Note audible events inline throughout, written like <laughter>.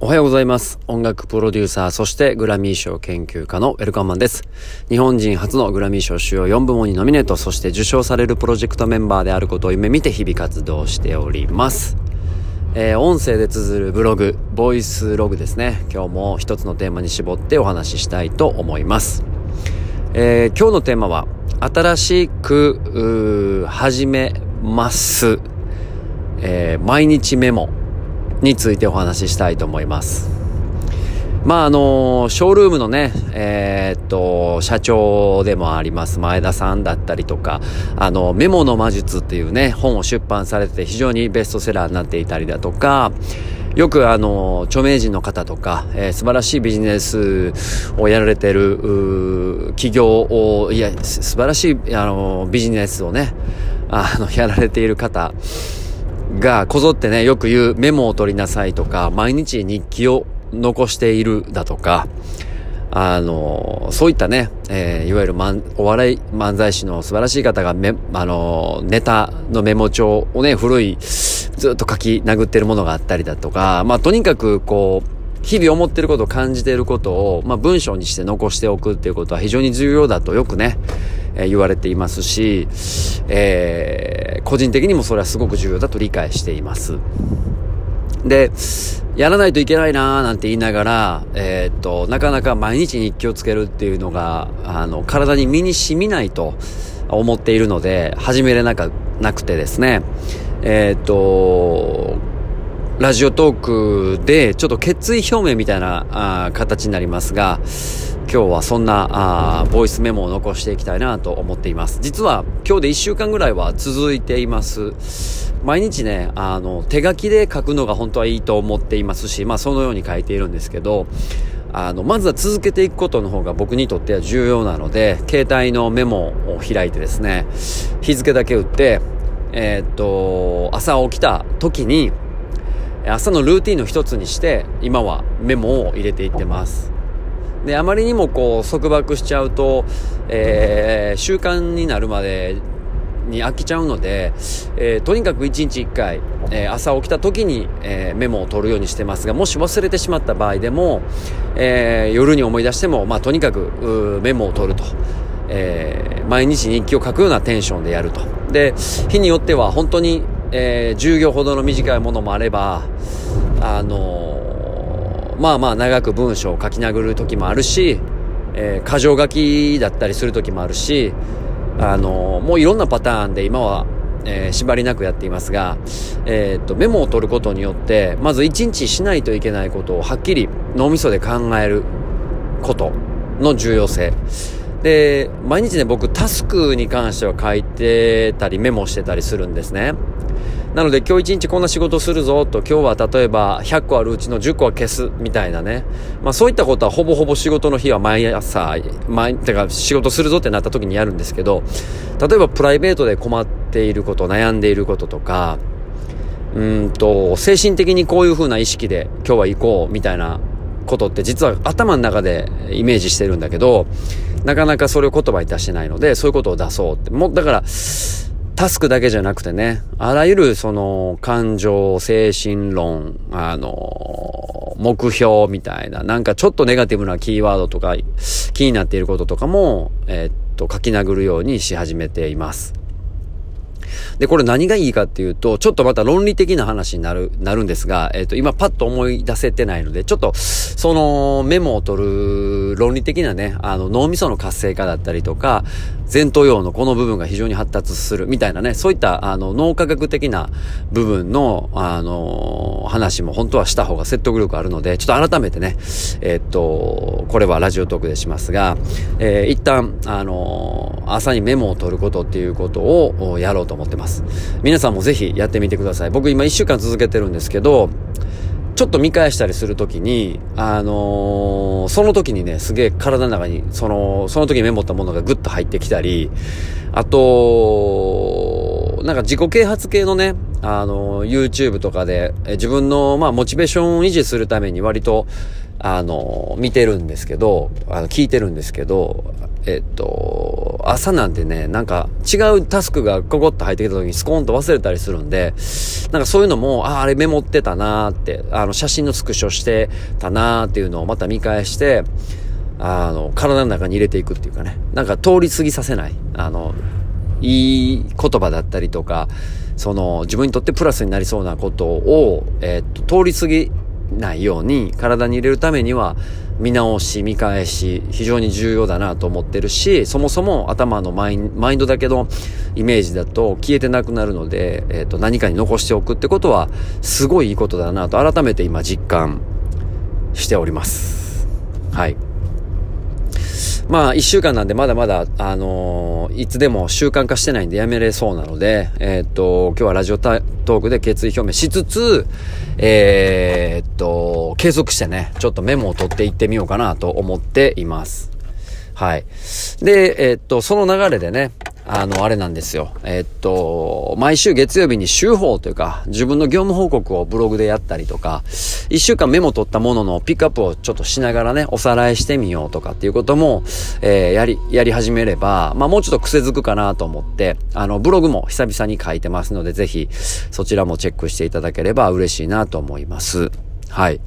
おはようございます。音楽プロデューサー、そしてグラミー賞研究家のウェルカンマンです。日本人初のグラミー賞主要4部門にノミネート、そして受賞されるプロジェクトメンバーであることを夢見て日々活動しております。えー、音声で綴るブログ、ボイスログですね。今日も一つのテーマに絞ってお話ししたいと思います。えー、今日のテーマは、新しく、始めます。えー、毎日メモについてお話ししたいと思います。まああの、ショールームのね、えー、っと、社長でもあります前田さんだったりとか、あの、メモの魔術っていうね、本を出版されて非常にベストセラーになっていたりだとか、よくあの、著名人の方とか、えー、素晴らしいビジネスをやられてる、企業を、いや、素晴らしい、あの、ビジネスをね、あの、やられている方、がこぞってね、よく言うメモを取りなさいとか、毎日日記を残しているだとか、あの、そういったね、えー、いわゆるまんお笑い漫才師の素晴らしい方がめ、あの、ネタのメモ帳をね、古い、ずっと書き殴ってるものがあったりだとか、まあ、とにかくこう、日々思ってること感じていることを、まあ、文章にして残しておくっていうことは非常に重要だとよくね、え、言われていますし、えー、個人的にもそれはすごく重要だと理解しています。で、やらないといけないなーなんて言いながら、えー、っと、なかなか毎日日記をつけるっていうのが、あの、体に身に染みないと思っているので、始めれなかなくてですね、えー、っと、ラジオトークでちょっと決意表明みたいなあ形になりますが、今日はそんなあボイスメモを残していきたいなと思っています。実は今日で1週間ぐらいは続いています。毎日ね、あの、手書きで書くのが本当はいいと思っていますし、まあそのように書いているんですけど、あの、まずは続けていくことの方が僕にとっては重要なので、携帯のメモを開いてですね、日付だけ打って、えー、っと、朝起きた時に、朝のルーティンの一つにして今はメモを入れていってますであまりにもこう束縛しちゃうと、えー、習慣になるまでに飽きちゃうので、えー、とにかく1日1回、えー、朝起きた時に、えー、メモを取るようにしてますがもし忘れてしまった場合でも、え夜に思い出しても、まあ、とにかくメモを取ると。え毎日日記を書くようなテンションでやると。で、日によっては本当にえー、10行ほどの短いものもあれば、あの、まあまあ長く文章を書き殴る時もあるし、えー、箇条書きだったりする時もあるし、あのー、もういろんなパターンで今は、えー、縛りなくやっていますが、えっと、メモを取ることによって、まず一日しないといけないことをはっきり脳みそで考えることの重要性。で、毎日ね、僕タスクに関しては書いてたりメモしてたりするんですね。なので今日一日こんな仕事するぞと今日は例えば100個あるうちの10個は消すみたいなね。まあそういったことはほぼほぼ仕事の日は毎朝、毎、てか仕事するぞってなった時にやるんですけど、例えばプライベートで困っていること、悩んでいることとか、うんと、精神的にこういう風な意識で今日は行こうみたいなことって実は頭の中でイメージしてるんだけど、なかなかそれを言葉に出してないので、そういうことを出そうって。もう、だから、タスクだけじゃなくてね、あらゆるその感情、精神論、あの、目標みたいな、なんかちょっとネガティブなキーワードとか気になっていることとかも、えー、っと、書き殴るようにし始めています。で、これ何がいいかっていうと、ちょっとまた論理的な話になる、なるんですが、えっ、ー、と、今パッと思い出せてないので、ちょっと、そのメモを取る論理的なね、あの、脳みその活性化だったりとか、前頭葉のこの部分が非常に発達するみたいなね、そういった、あの、脳科学的な部分の、あの、話も本当はした方が説得力あるので、ちょっと改めてね、えっ、ー、と、これはラジオトークでしますが、えー、一旦、あの、朝にメモを取ることっていうことをやろうと思ってます。皆さんもぜひやってみてください。僕今1週間続けてるんですけど、ちょっと見返したりするときに、あのー、その時にね、すげえ体の中に、その、その時にメモったものがグッと入ってきたり、あと、なんか自己啓発系のね、あの、YouTube とかで、自分の、まあ、モチベーションを維持するために割と、あの、見てるんですけど、あの、聞いてるんですけど、えっと、朝なんてね、なんか違うタスクがココッと入ってきた時にスコーンと忘れたりするんで、なんかそういうのも、ああ、あれメモってたなーって、あの写真のスクショしてたなーっていうのをまた見返して、あの、体の中に入れていくっていうかね、なんか通り過ぎさせない。あの、いい言葉だったりとか、その自分にとってプラスになりそうなことを、えー、っと、通り過ぎないように体に入れるためには見直し、見返し、非常に重要だなと思ってるし、そもそも頭のマインマインドだけのイメージだと消えてなくなるので、えっ、と、何かに残しておくってことは、すごいいいことだなと改めて今実感しております。はい。まあ、一週間なんでまだまだ、あのー、いつでも習慣化してないんでやめれそうなので、えー、っと、今日はラジオトークで決意表明しつつ、えー、っと、継続してね、ちょっとメモを取っていってみようかなと思っています。はい。で、えっと、その流れでね、あの、あれなんですよ。えっと、毎週月曜日に週報というか、自分の業務報告をブログでやったりとか、一週間メモ取ったもののピックアップをちょっとしながらね、おさらいしてみようとかっていうことも、えー、やり、やり始めれば、まあもうちょっと癖づくかなと思って、あの、ブログも久々に書いてますので、ぜひ、そちらもチェックしていただければ嬉しいなと思います。はい。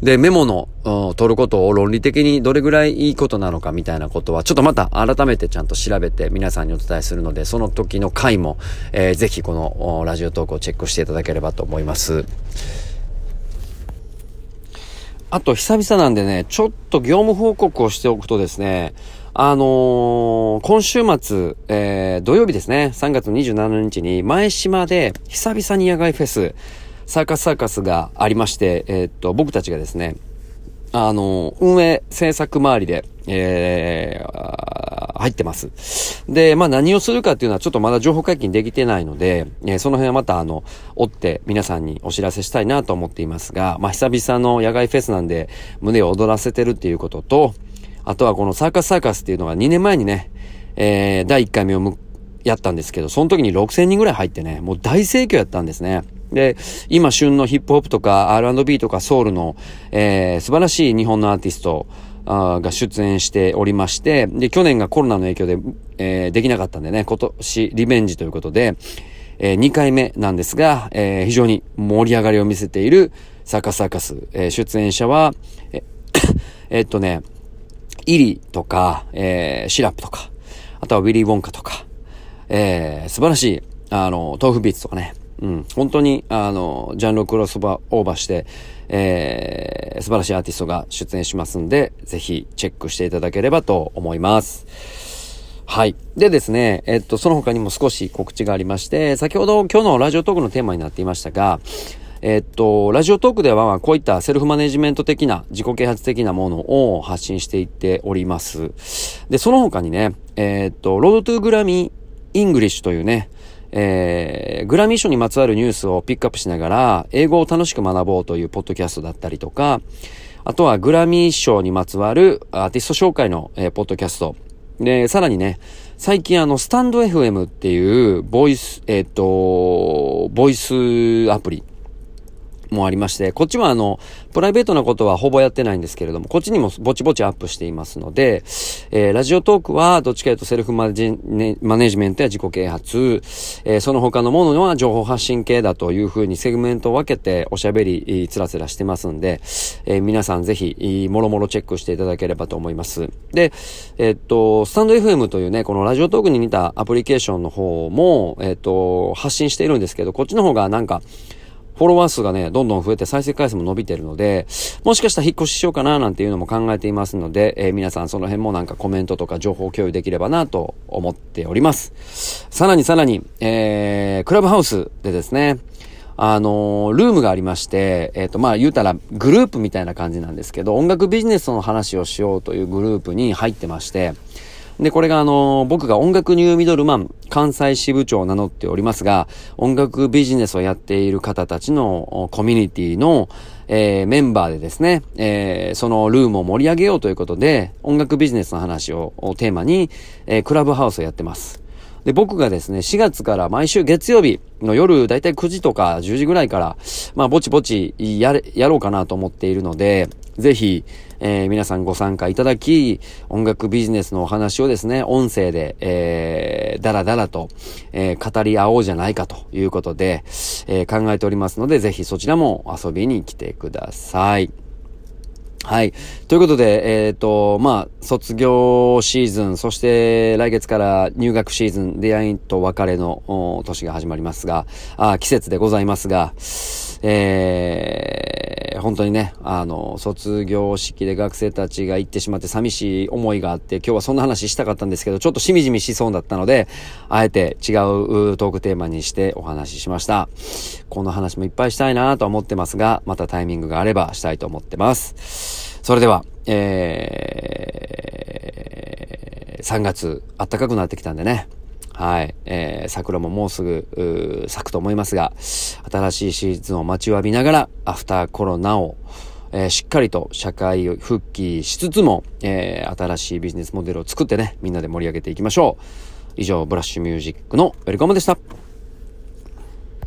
で、メモの、取ることを論理的にどれぐらいいいことなのかみたいなことは、ちょっとまた改めてちゃんと調べて皆さんにお伝えするので、その時の回も、えー、ぜひこのラジオトークをチェックしていただければと思います。あと、久々なんでね、ちょっと業務報告をしておくとですね、あのー、今週末、えー、土曜日ですね、3月27日に前島で久々に野外フェス、サーカスサーカスがありまして、えー、っと、僕たちがですね、あの、運営制作周りで、えー、入ってます。で、まあ何をするかっていうのはちょっとまだ情報解禁できてないので、えー、その辺はまたあの、追って皆さんにお知らせしたいなと思っていますが、まあ久々の野外フェスなんで胸を躍らせてるっていうことと、あとはこのサーカスサーカスっていうのが2年前にね、えー、第1回目をやったんですけど、その時に6000人ぐらい入ってね、もう大盛況やったんですね。で、今旬のヒップホップとか R&B とかソウルの、えー、素晴らしい日本のアーティストが出演しておりまして、で、去年がコロナの影響で、えー、できなかったんでね、今年リベンジということで、えー、2回目なんですが、えー、非常に盛り上がりを見せているサーカスサーカス、えー、出演者は、え <coughs> えっとね、イリとか、えー、シラップとか、あとはウィリー・ウォンカとか、えー、素晴らしい、あの、豆腐ビーツとかね、うん、本当に、あの、ジャンルクロスバーオーバーして、えー、素晴らしいアーティストが出演しますんで、ぜひチェックしていただければと思います。はい。でですね、えっと、その他にも少し告知がありまして、先ほど今日のラジオトークのテーマになっていましたが、えっと、ラジオトークでは、こういったセルフマネジメント的な、自己啓発的なものを発信していっております。で、その他にね、えっと、 Road to Grammy English というね、えー、グラミー賞にまつわるニュースをピックアップしながら、英語を楽しく学ぼうというポッドキャストだったりとか、あとはグラミー賞にまつわるアーティスト紹介の、えー、ポッドキャスト。で、さらにね、最近あの、スタンド FM っていう、ボイス、えっ、ー、と、ボイスアプリ。もありまして、こっちはあの、プライベートなことはほぼやってないんですけれども、こっちにもぼちぼちアップしていますので、えー、ラジオトークはどっちかというとセルフマネマネジメントや自己啓発、えー、その他のものは情報発信系だというふうにセグメントを分けておしゃべり、つらつらしてますんで、えー、皆さんぜひ、もろもろチェックしていただければと思います。で、えっと、スタンド FM というね、このラジオトークに似たアプリケーションの方も、えっと、発信しているんですけど、こっちの方がなんか、フォロワー数がね、どんどん増えて再生回数も伸びてるので、もしかしたら引っ越ししようかななんていうのも考えていますので、えー、皆さんその辺もなんかコメントとか情報共有できればなと思っております。さらにさらに、えー、クラブハウスでですね、あのー、ルームがありまして、えっ、ー、と、まあ、言うたら、グループみたいな感じなんですけど、音楽ビジネスの話をしようというグループに入ってまして、で、これがあの、僕が音楽ニューミドルマン、関西支部長を名乗っておりますが、音楽ビジネスをやっている方たちのコミュニティの、えー、メンバーでですね、えー、そのルームを盛り上げようということで、音楽ビジネスの話をテーマに、えー、クラブハウスをやってます。で、僕がですね、4月から毎週月曜日の夜、だいたい9時とか10時ぐらいから、まあ、ぼちぼちやれ、やろうかなと思っているので、ぜひ、えー、皆さんご参加いただき、音楽ビジネスのお話をですね、音声で、えー、だらだらと、えー、語り合おうじゃないかということで、えー、考えておりますので、ぜひそちらも遊びに来てください。はい。ということで、えっ、ー、と、まあ、卒業シーズン、そして来月から入学シーズン、出会いと別れの年が始まりますが、あ季節でございますが、えー、本当にね、あの、卒業式で学生たちが行ってしまって寂しい思いがあって、今日はそんな話したかったんですけど、ちょっとしみじみしそうだったので、あえて違うトークテーマにしてお話ししました。この話もいっぱいしたいなと思ってますが、またタイミングがあればしたいと思ってます。それでは、えー、3月、暖かくなってきたんでね、はい。えー、桜ももうすぐ、咲くと思いますが、新しいシーズンを待ちわびながら、アフターコロナを、えー、しっかりと社会復帰しつつも、えー、新しいビジネスモデルを作ってね、みんなで盛り上げていきましょう。以上、ブラッシュミュージックのウェルカムでした。